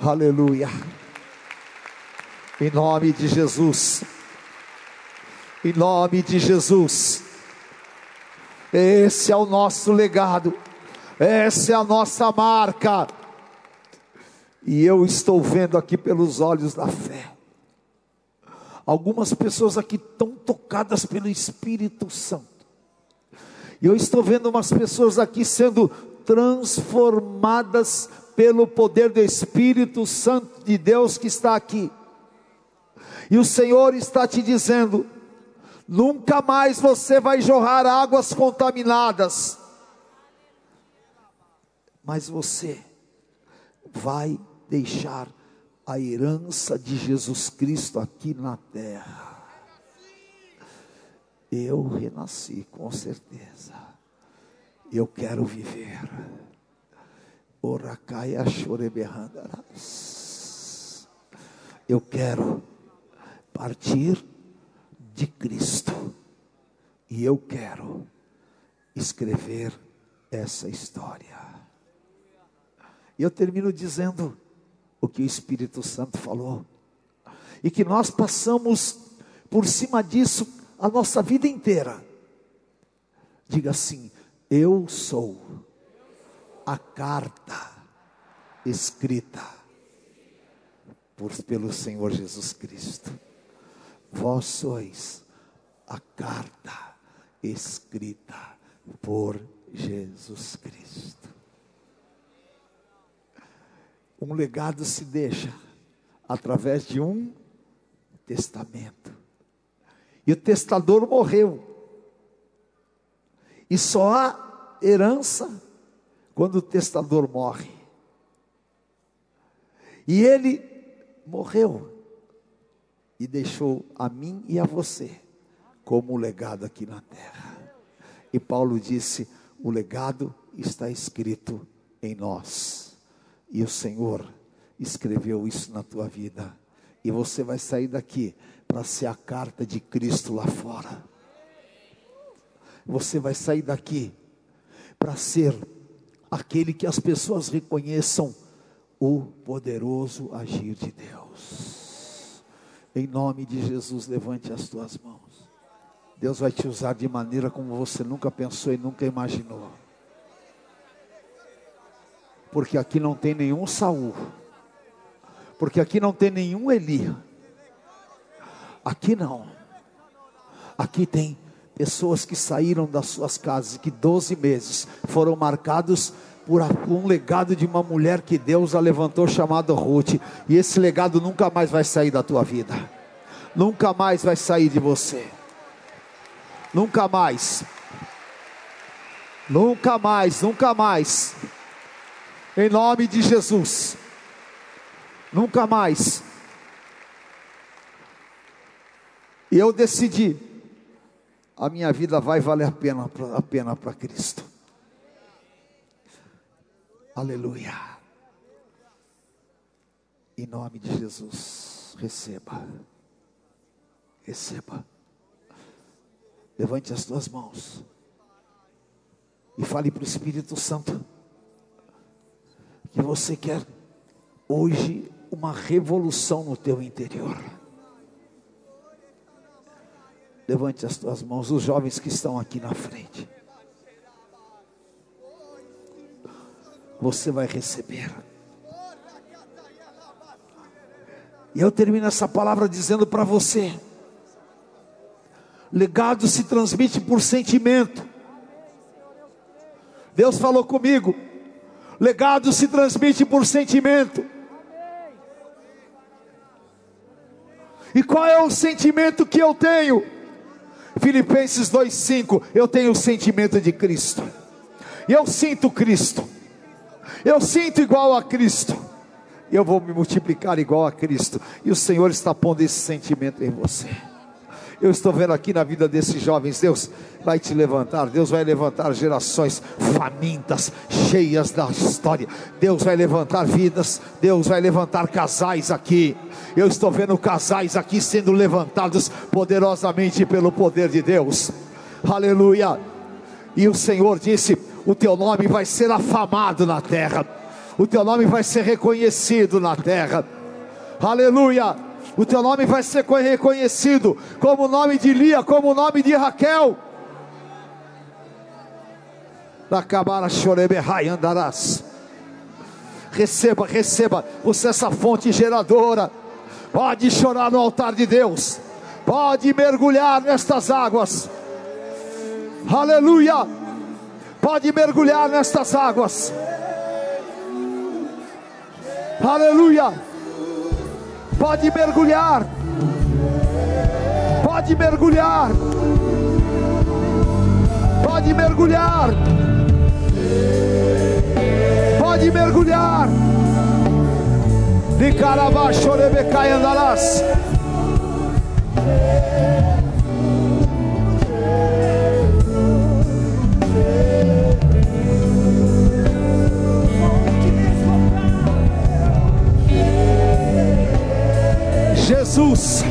Aleluia. Em nome de Jesus. Em nome de Jesus. Esse é o nosso legado. Essa é a nossa marca. E eu estou vendo aqui pelos olhos da fé. Algumas pessoas aqui estão tocadas pelo Espírito Santo. E eu estou vendo umas pessoas aqui sendo transformadas pelo poder do Espírito Santo de Deus que está aqui. E o Senhor está te dizendo: nunca mais você vai jorrar águas contaminadas, mas você vai deixar a herança de Jesus Cristo aqui na terra. Eu renasci, com certeza. Eu quero viver. Oracaia choreberrandarás. Eu quero partir de Cristo. E eu quero escrever essa história. E eu termino dizendo o que o Espírito Santo falou. E que nós passamos por cima disso a nossa vida inteira. Diga assim: Eu sou a carta escrita por, pelo Senhor Jesus Cristo. Vós sois a carta escrita por Jesus Cristo. Um legado se deixa através de um testamento. E o testador morreu. E só há herança quando o testador morre. E ele morreu e deixou a mim e a você como legado aqui na terra. E Paulo disse: o legado está escrito em nós. E o Senhor escreveu isso na tua vida. E você vai sair daqui para ser a carta de Cristo lá fora. Você vai sair daqui para ser aquele que as pessoas reconheçam o poderoso agir de Deus. Em nome de Jesus, levante as tuas mãos. Deus vai te usar de maneira como você nunca pensou e nunca imaginou. Porque aqui não tem nenhum Saul. Porque aqui não tem nenhum Eli. Aqui não. Aqui tem pessoas que saíram das suas casas, que 12 meses foram marcados por um legado de uma mulher que Deus a levantou chamada Ruth, e esse legado nunca mais vai sair da tua vida. Nunca mais vai sair de você. Nunca mais. Nunca mais, nunca mais. Em nome de Jesus. Nunca mais. E eu decidi, a minha vida vai valer a pena, a pena para Cristo. Aleluia. Em nome de Jesus, receba. Receba. Levante as tuas mãos. E fale para o Espírito Santo que você quer hoje uma revolução no teu interior. Levante as tuas mãos, os jovens que estão aqui na frente. Você vai receber. E eu termino essa palavra dizendo para você: legado se transmite por sentimento. Deus falou comigo, legado se transmite por sentimento. E qual é o sentimento que eu tenho? Filipenses 2,5: Eu tenho o sentimento de Cristo, eu sinto Cristo, eu sinto igual a Cristo, eu vou me multiplicar igual a Cristo, e o Senhor está pondo esse sentimento em você. Eu estou vendo aqui na vida desses jovens, Deus vai te levantar, Deus vai levantar gerações famintas, cheias da história. Deus vai levantar vidas, Deus vai levantar casais aqui. Eu estou vendo casais aqui sendo levantados poderosamente pelo poder de Deus. Aleluia. E o Senhor disse: "O teu nome vai ser afamado na terra. O teu nome vai ser reconhecido na terra." Aleluia o teu nome vai ser reconhecido como o nome de Lia, como o nome de Raquel. Receba, receba, você é essa fonte geradora. Pode chorar no altar de Deus. Pode mergulhar nestas águas. Aleluia. Pode mergulhar nestas águas. Aleluia. Pode mergulhar. Pode mergulhar. Pode mergulhar. Pode mergulhar. De carabaixo, rebecai andarás. Jesus,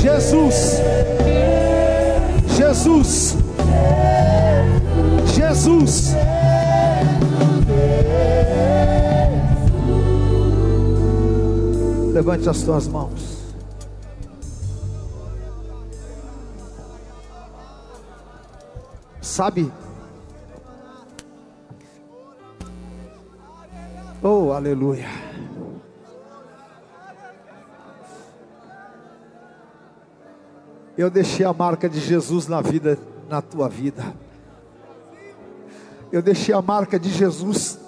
Jesus, Jesus, Jesus. Levante as tuas mãos. Sabe? Oh, aleluia. Eu deixei a marca de Jesus na vida, na tua vida. Eu deixei a marca de Jesus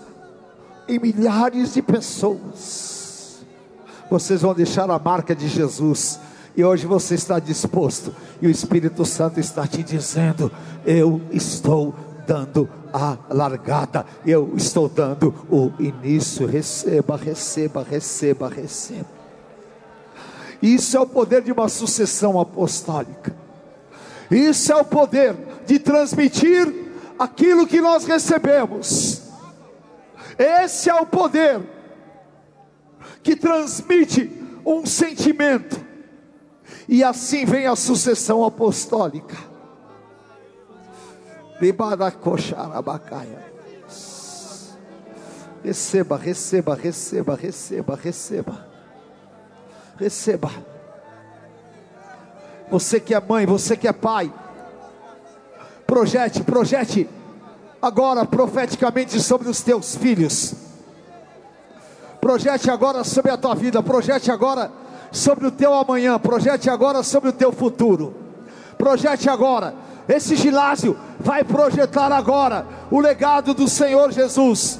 em milhares de pessoas. Vocês vão deixar a marca de Jesus. E hoje você está disposto. E o Espírito Santo está te dizendo: Eu estou dando a largada. Eu estou dando o início. Receba, receba, receba, receba. Isso é o poder de uma sucessão apostólica. Isso é o poder de transmitir aquilo que nós recebemos. Esse é o poder que transmite um sentimento. E assim vem a sucessão apostólica. Receba, receba, receba, receba, receba. Receba. Você que é mãe, você que é pai, projete, projete agora profeticamente sobre os teus filhos. Projete agora sobre a tua vida, projete agora sobre o teu amanhã, projete agora sobre o teu futuro. Projete agora. Esse ginásio vai projetar agora o legado do Senhor Jesus.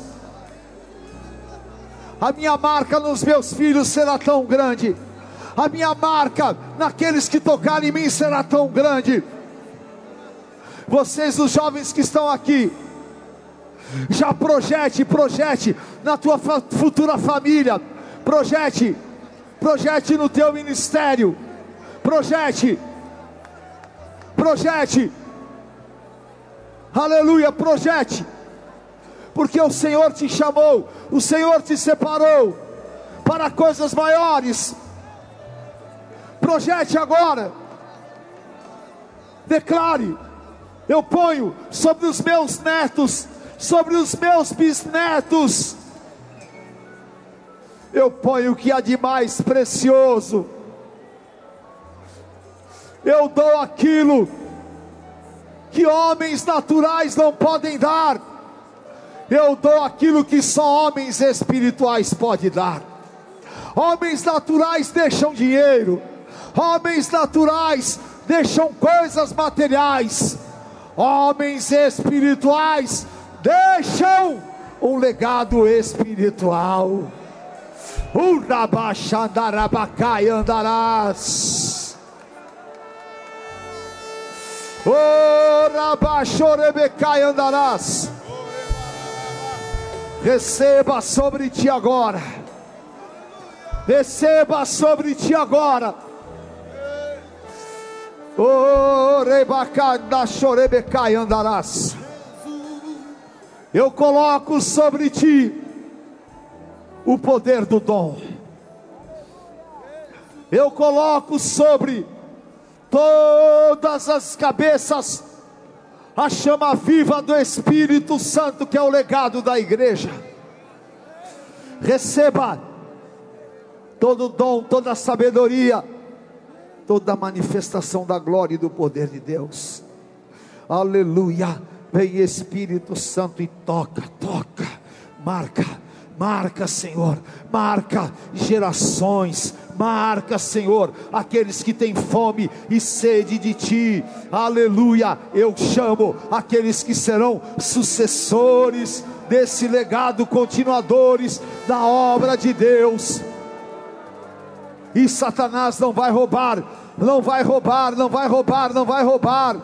A minha marca nos meus filhos será tão grande a minha marca naqueles que tocarem em mim será tão grande. Vocês, os jovens que estão aqui, já projete, projete na tua futura família, projete, projete no teu ministério, projete, projete, aleluia, projete, porque o Senhor te chamou, o Senhor te separou para coisas maiores projete agora. Declare: eu ponho sobre os meus netos, sobre os meus bisnetos, eu ponho o que há de mais precioso. Eu dou aquilo que homens naturais não podem dar. Eu dou aquilo que só homens espirituais podem dar. Homens naturais deixam dinheiro, Homens naturais deixam coisas materiais, homens espirituais deixam um legado espiritual. Urabachandarabacai andarás. Orabachorebecai andarás. Receba sobre ti agora. Receba sobre ti agora andarás. Eu coloco sobre ti o poder do dom. Eu coloco sobre todas as cabeças a chama viva do Espírito Santo, que é o legado da igreja. Receba todo dom, toda sabedoria toda a manifestação da glória e do poder de Deus. Aleluia. Vem Espírito Santo e toca, toca, marca, marca, Senhor, marca gerações, marca, Senhor, aqueles que têm fome e sede de Ti, aleluia. Eu chamo aqueles que serão sucessores desse legado, continuadores da obra de Deus. E Satanás não vai roubar não vai roubar, não vai roubar, não vai roubar.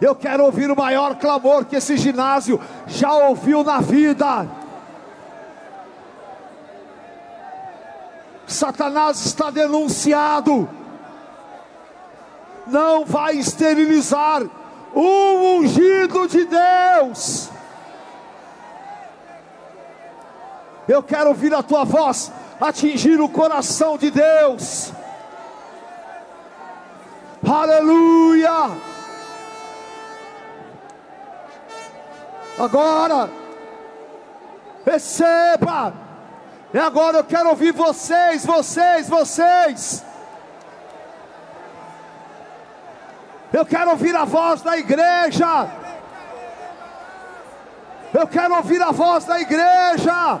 Eu quero ouvir o maior clamor que esse ginásio já ouviu na vida. Satanás está denunciado. Não vai esterilizar o ungido de Deus. Eu quero ouvir a tua voz atingir o coração de Deus. Aleluia! Agora, receba. E agora eu quero ouvir vocês, vocês, vocês. Eu quero ouvir a voz da igreja. Eu quero ouvir a voz da igreja.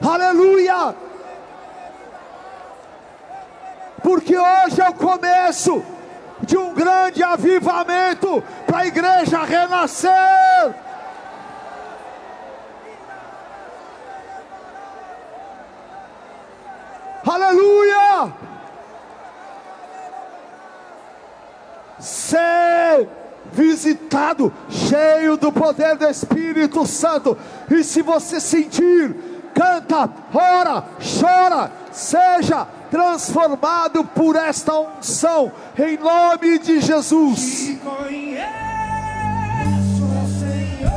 Aleluia! Porque hoje é o começo de um grande avivamento para a igreja renascer. Aleluia! Ser visitado, cheio do poder do Espírito Santo. E se você sentir, canta, ora, chora, seja transformado por esta unção, em nome de Jesus. Te conheço, Senhor,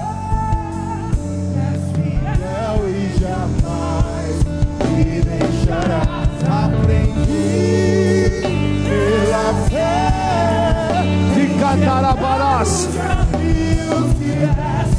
fiel e jamais me deixarás. Aprendi pela fé de Catarabarás. Caminhos que